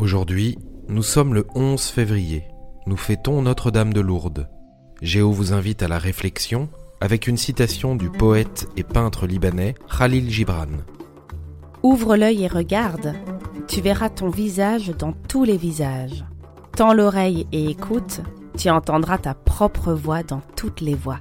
Aujourd'hui, nous sommes le 11 février. Nous fêtons Notre-Dame de Lourdes. Géo vous invite à la réflexion avec une citation du poète et peintre libanais Khalil Gibran. Ouvre l'œil et regarde, tu verras ton visage dans tous les visages. Tends l'oreille et écoute, tu entendras ta propre voix dans toutes les voix.